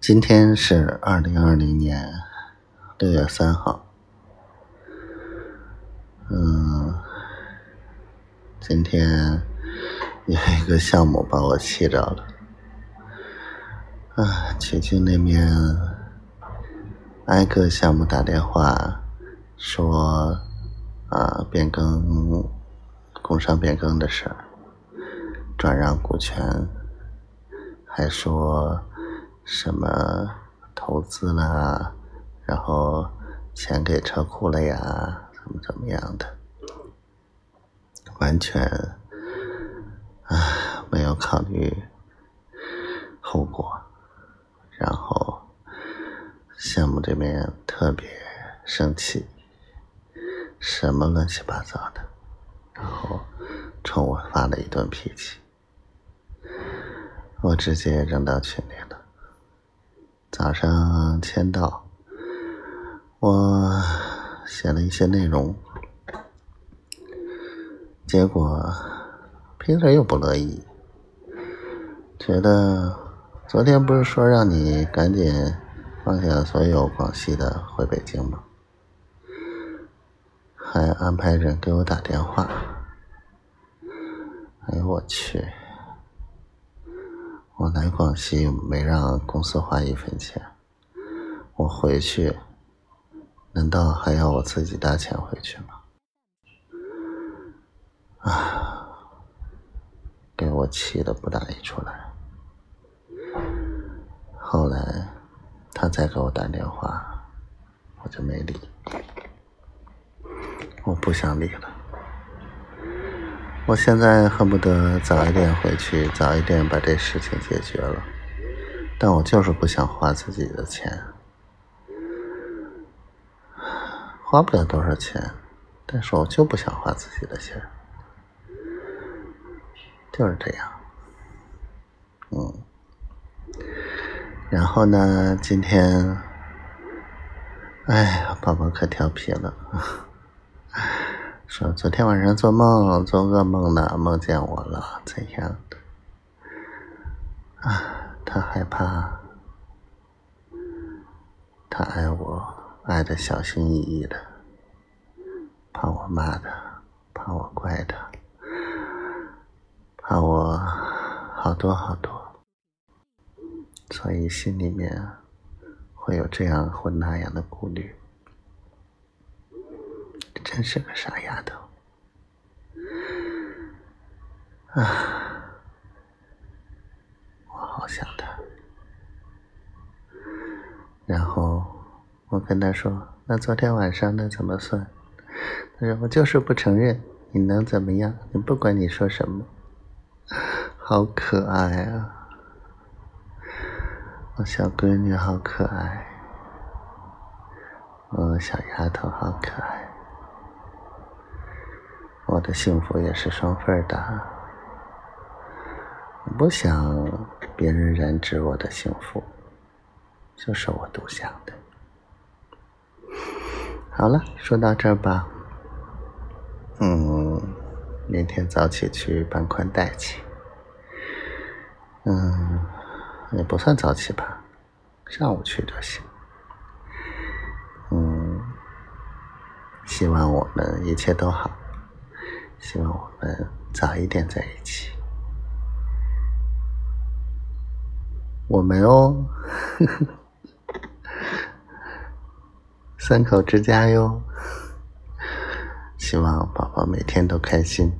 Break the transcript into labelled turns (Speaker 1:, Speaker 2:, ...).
Speaker 1: 今天是二零二零年六月三号。嗯，今天有一个项目把我气着了。啊，曲靖那边挨个项目打电话说啊变更工商变更的事儿，转让股权，还说。什么投资啦，然后钱给车库了呀，怎么怎么样的，完全啊没有考虑后果，然后项目这边特别生气，什么乱七八糟的，然后冲我发了一顿脾气，我直接扔到群里了。早上签到，我写了一些内容，结果 Peter 又不乐意，觉得昨天不是说让你赶紧放下所有广西的回北京吗？还安排人给我打电话，哎呦我去！我来广西没让公司花一分钱，我回去难道还要我自己搭钱回去吗？啊，给我气的不打一处来。后来他再给我打电话，我就没理，我不想理了。我现在恨不得早一点回去，早一点把这事情解决了，但我就是不想花自己的钱，花不了多少钱，但是我就不想花自己的钱，就是这样，嗯，然后呢，今天，哎呀，宝宝可调皮了。昨天晚上做梦做噩梦呢，梦见我了，怎样的？啊，他害怕，他爱我，爱的小心翼翼的，怕我骂他，怕我怪他，怕我好多好多，所以心里面会有这样或那样的顾虑。真是个傻丫头啊！我好想她。然后我跟她说：“那昨天晚上的怎么算？”她说：“我就是不承认，你能怎么样？你不管你说什么，好可爱啊！我小闺女好可爱，我小丫头好可爱。”我的幸福也是双份的，不想别人染指我的幸福，就是我独享的。好了，说到这儿吧，嗯，明天早起去办宽带去，嗯，也不算早起吧，上午去就行。嗯，希望我们一切都好。希望我们早一点在一起。我们哦，三口之家哟。希望宝宝每天都开心。